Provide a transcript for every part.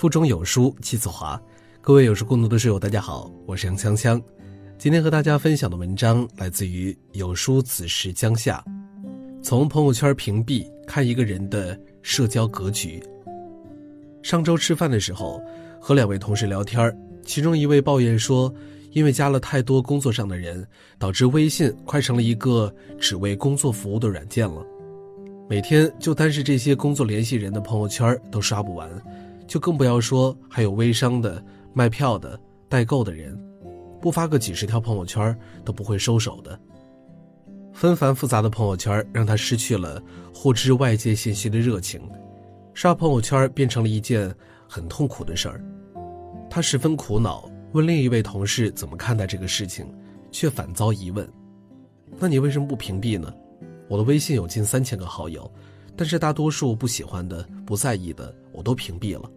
腹中有书气自华，各位有书共读的室友，大家好，我是杨锵锵。今天和大家分享的文章来自于有书子时江夏。从朋友圈屏蔽看一个人的社交格局。上周吃饭的时候，和两位同事聊天，其中一位抱怨说，因为加了太多工作上的人，导致微信快成了一个只为工作服务的软件了。每天就单是这些工作联系人的朋友圈都刷不完，就更不要说还有微商的、卖票的、代购的人，不发个几十条朋友圈都不会收手的。纷繁复杂的朋友圈让他失去了获知外界信息的热情，刷朋友圈变成了一件很痛苦的事儿。他十分苦恼，问另一位同事怎么看待这个事情，却反遭疑问：“那你为什么不屏蔽呢？”我的微信有近三千个好友，但是大多数不喜欢的、不在意的，我都屏蔽了。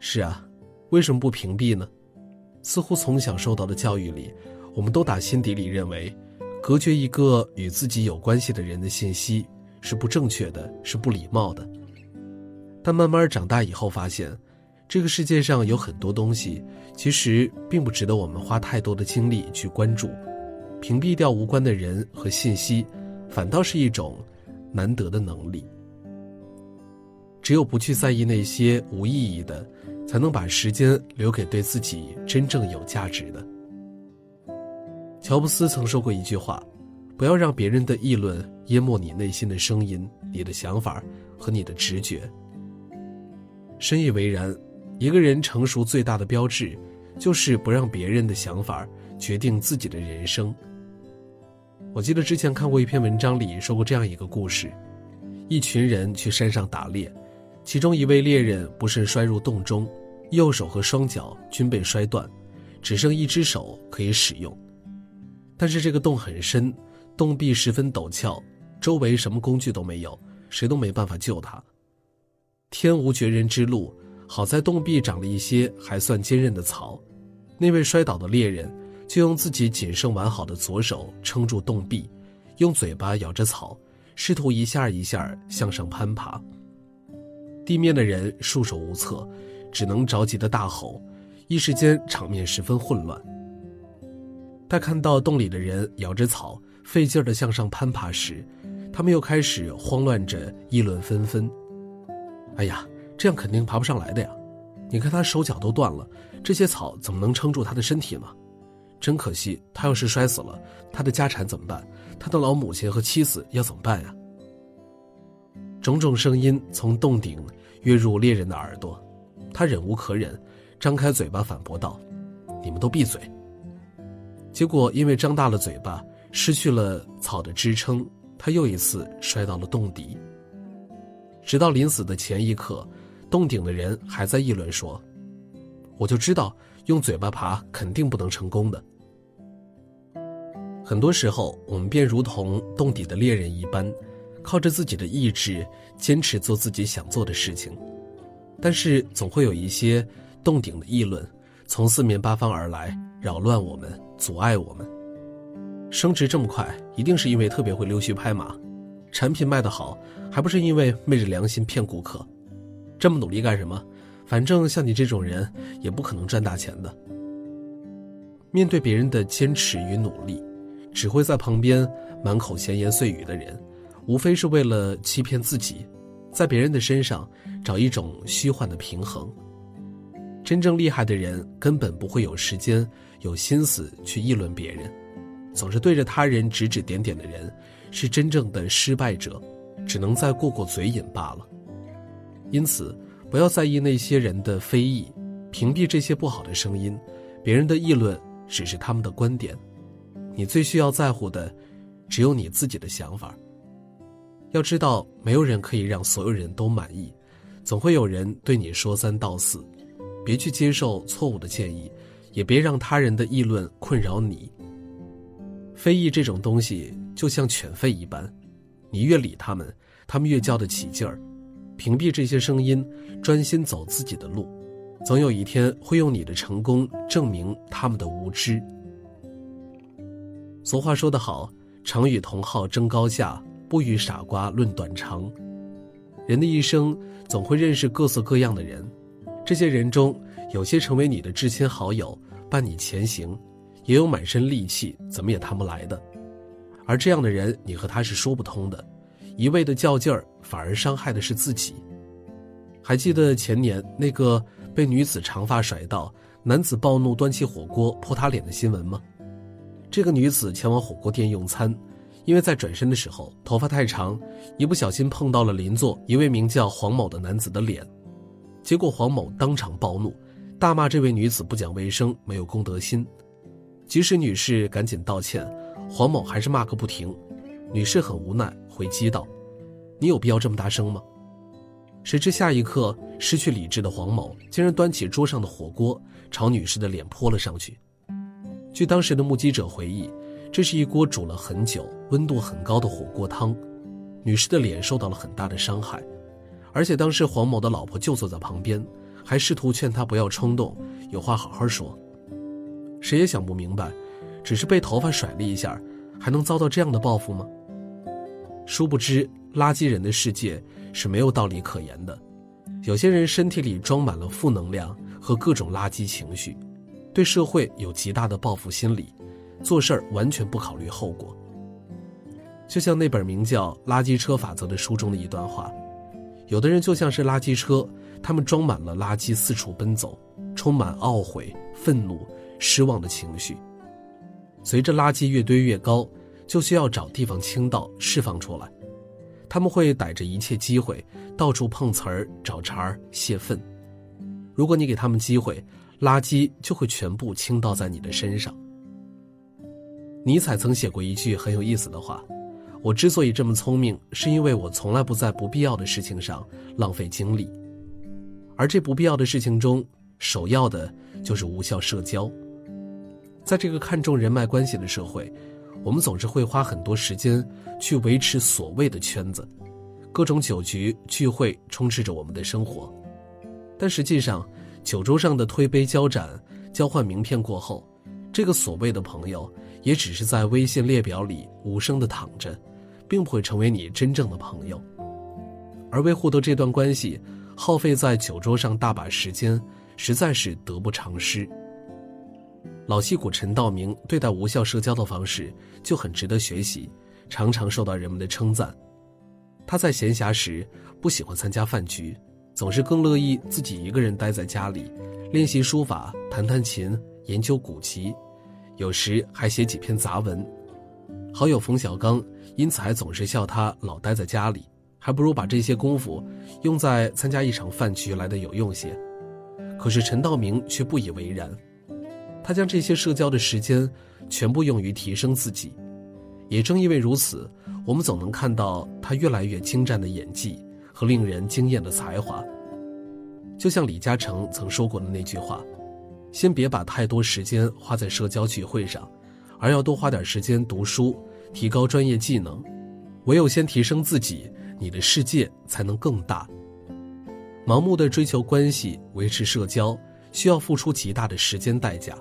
是啊，为什么不屏蔽呢？似乎从小受到的教育里，我们都打心底里认为，隔绝一个与自己有关系的人的信息是不正确的，是不礼貌的。但慢慢长大以后，发现，这个世界上有很多东西，其实并不值得我们花太多的精力去关注。屏蔽掉无关的人和信息。反倒是一种难得的能力。只有不去在意那些无意义的，才能把时间留给对自己真正有价值的。乔布斯曾说过一句话：“不要让别人的议论淹没你内心的声音、你的想法和你的直觉。”深以为然。一个人成熟最大的标志，就是不让别人的想法决定自己的人生。我记得之前看过一篇文章里说过这样一个故事：一群人去山上打猎，其中一位猎人不慎摔入洞中，右手和双脚均被摔断，只剩一只手可以使用。但是这个洞很深，洞壁十分陡峭，周围什么工具都没有，谁都没办法救他。天无绝人之路，好在洞壁长了一些还算坚韧的草，那位摔倒的猎人。就用自己仅剩完好的左手撑住洞壁，用嘴巴咬着草，试图一下一下向上攀爬。地面的人束手无策，只能着急的大吼，一时间场面十分混乱。他看到洞里的人咬着草，费劲的向上攀爬时，他们又开始慌乱着议论纷纷：“哎呀，这样肯定爬不上来的呀！你看他手脚都断了，这些草怎么能撑住他的身体呢？”真可惜，他要是摔死了，他的家产怎么办？他的老母亲和妻子要怎么办呀？种种声音从洞顶跃入猎人的耳朵，他忍无可忍，张开嘴巴反驳道：“你们都闭嘴！”结果因为张大了嘴巴，失去了草的支撑，他又一次摔到了洞底。直到临死的前一刻，洞顶的人还在议论说：“我就知道。”用嘴巴爬肯定不能成功的。很多时候，我们便如同洞底的猎人一般，靠着自己的意志坚持做自己想做的事情，但是总会有一些洞顶的议论从四面八方而来，扰乱我们，阻碍我们。升职这么快，一定是因为特别会溜须拍马；产品卖得好，还不是因为昧着良心骗顾客？这么努力干什么？反正像你这种人，也不可能赚大钱的。面对别人的坚持与努力，只会在旁边满口闲言碎语的人，无非是为了欺骗自己，在别人的身上找一种虚幻的平衡。真正厉害的人，根本不会有时间、有心思去议论别人，总是对着他人指指点点的人，是真正的失败者，只能再过过嘴瘾罢了。因此。不要在意那些人的非议，屏蔽这些不好的声音。别人的议论只是他们的观点，你最需要在乎的，只有你自己的想法。要知道，没有人可以让所有人都满意，总会有人对你说三道四。别去接受错误的建议，也别让他人的议论困扰你。非议这种东西就像犬吠一般，你越理他们，他们越叫得起劲儿。屏蔽这些声音，专心走自己的路，总有一天会用你的成功证明他们的无知。俗话说得好，常与同好争高下，不与傻瓜论短长。人的一生总会认识各色各样的人，这些人中，有些成为你的至亲好友，伴你前行，也有满身戾气，怎么也谈不来的。而这样的人，你和他是说不通的，一味的较劲儿，反而伤害的是自己。还记得前年那个被女子长发甩到，男子暴怒端起火锅泼他脸的新闻吗？这个女子前往火锅店用餐，因为在转身的时候头发太长，一不小心碰到了邻座一位名叫黄某的男子的脸，结果黄某当场暴怒，大骂这位女子不讲卫生，没有公德心。即使女士赶紧道歉。黄某还是骂个不停，女士很无奈，回击道：“你有必要这么大声吗？”谁知下一刻，失去理智的黄某竟然端起桌上的火锅，朝女士的脸泼了上去。据当时的目击者回忆，这是一锅煮了很久、温度很高的火锅汤，女士的脸受到了很大的伤害，而且当时黄某的老婆就坐在旁边，还试图劝他不要冲动，有话好好说。谁也想不明白。只是被头发甩了一下，还能遭到这样的报复吗？殊不知，垃圾人的世界是没有道理可言的。有些人身体里装满了负能量和各种垃圾情绪，对社会有极大的报复心理，做事儿完全不考虑后果。就像那本名叫《垃圾车法则》的书中的一段话：有的人就像是垃圾车，他们装满了垃圾，四处奔走，充满懊悔、愤怒、失望的情绪。随着垃圾越堆越高，就需要找地方倾倒释放出来。他们会逮着一切机会，到处碰瓷儿、找茬儿、泄愤。如果你给他们机会，垃圾就会全部倾倒在你的身上。尼采曾写过一句很有意思的话：“我之所以这么聪明，是因为我从来不在不必要的事情上浪费精力。而这不必要的事情中，首要的就是无效社交。”在这个看重人脉关系的社会，我们总是会花很多时间去维持所谓的圈子，各种酒局聚会充斥着我们的生活。但实际上，酒桌上的推杯交盏、交换名片过后，这个所谓的朋友也只是在微信列表里无声的躺着，并不会成为你真正的朋友。而为获得这段关系，耗费在酒桌上大把时间，实在是得不偿失。老戏骨陈道明对待无效社交的方式就很值得学习，常常受到人们的称赞。他在闲暇时不喜欢参加饭局，总是更乐意自己一个人待在家里，练习书法、弹弹琴、研究古籍，有时还写几篇杂文。好友冯小刚因此还总是笑他老待在家里，还不如把这些功夫用在参加一场饭局来的有用些。可是陈道明却不以为然。他将这些社交的时间全部用于提升自己，也正因为如此，我们总能看到他越来越精湛的演技和令人惊艳的才华。就像李嘉诚曾说过的那句话：“先别把太多时间花在社交聚会上，而要多花点时间读书，提高专业技能。唯有先提升自己，你的世界才能更大。”盲目的追求关系，维持社交。需要付出极大的时间代价，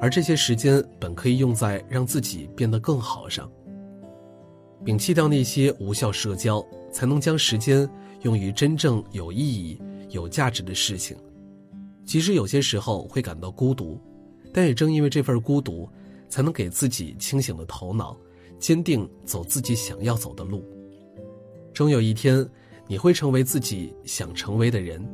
而这些时间本可以用在让自己变得更好上。摒弃掉那些无效社交，才能将时间用于真正有意义、有价值的事情。即使有些时候会感到孤独，但也正因为这份孤独，才能给自己清醒的头脑，坚定走自己想要走的路。终有一天，你会成为自己想成为的人。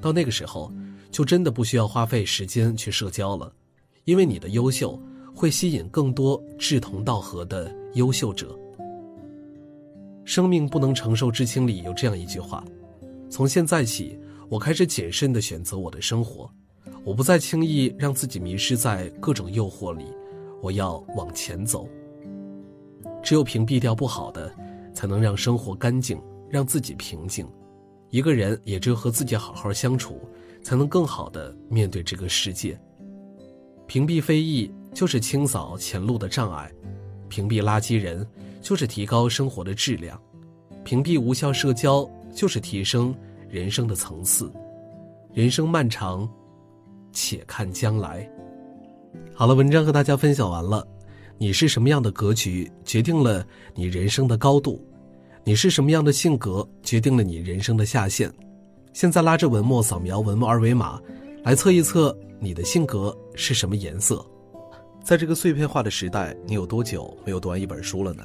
到那个时候。就真的不需要花费时间去社交了，因为你的优秀会吸引更多志同道合的优秀者。生命不能承受之轻里有这样一句话：从现在起，我开始谨慎地选择我的生活，我不再轻易让自己迷失在各种诱惑里，我要往前走。只有屏蔽掉不好的，才能让生活干净，让自己平静。一个人也只有和自己好好相处。才能更好的面对这个世界。屏蔽非议就是清扫前路的障碍，屏蔽垃圾人就是提高生活的质量，屏蔽无效社交就是提升人生的层次。人生漫长，且看将来。好了，文章和大家分享完了。你是什么样的格局，决定了你人生的高度；你是什么样的性格，决定了你人生的下限。现在拉着文末扫描文末二维码，来测一测你的性格是什么颜色。在这个碎片化的时代，你有多久没有读完一本书了呢？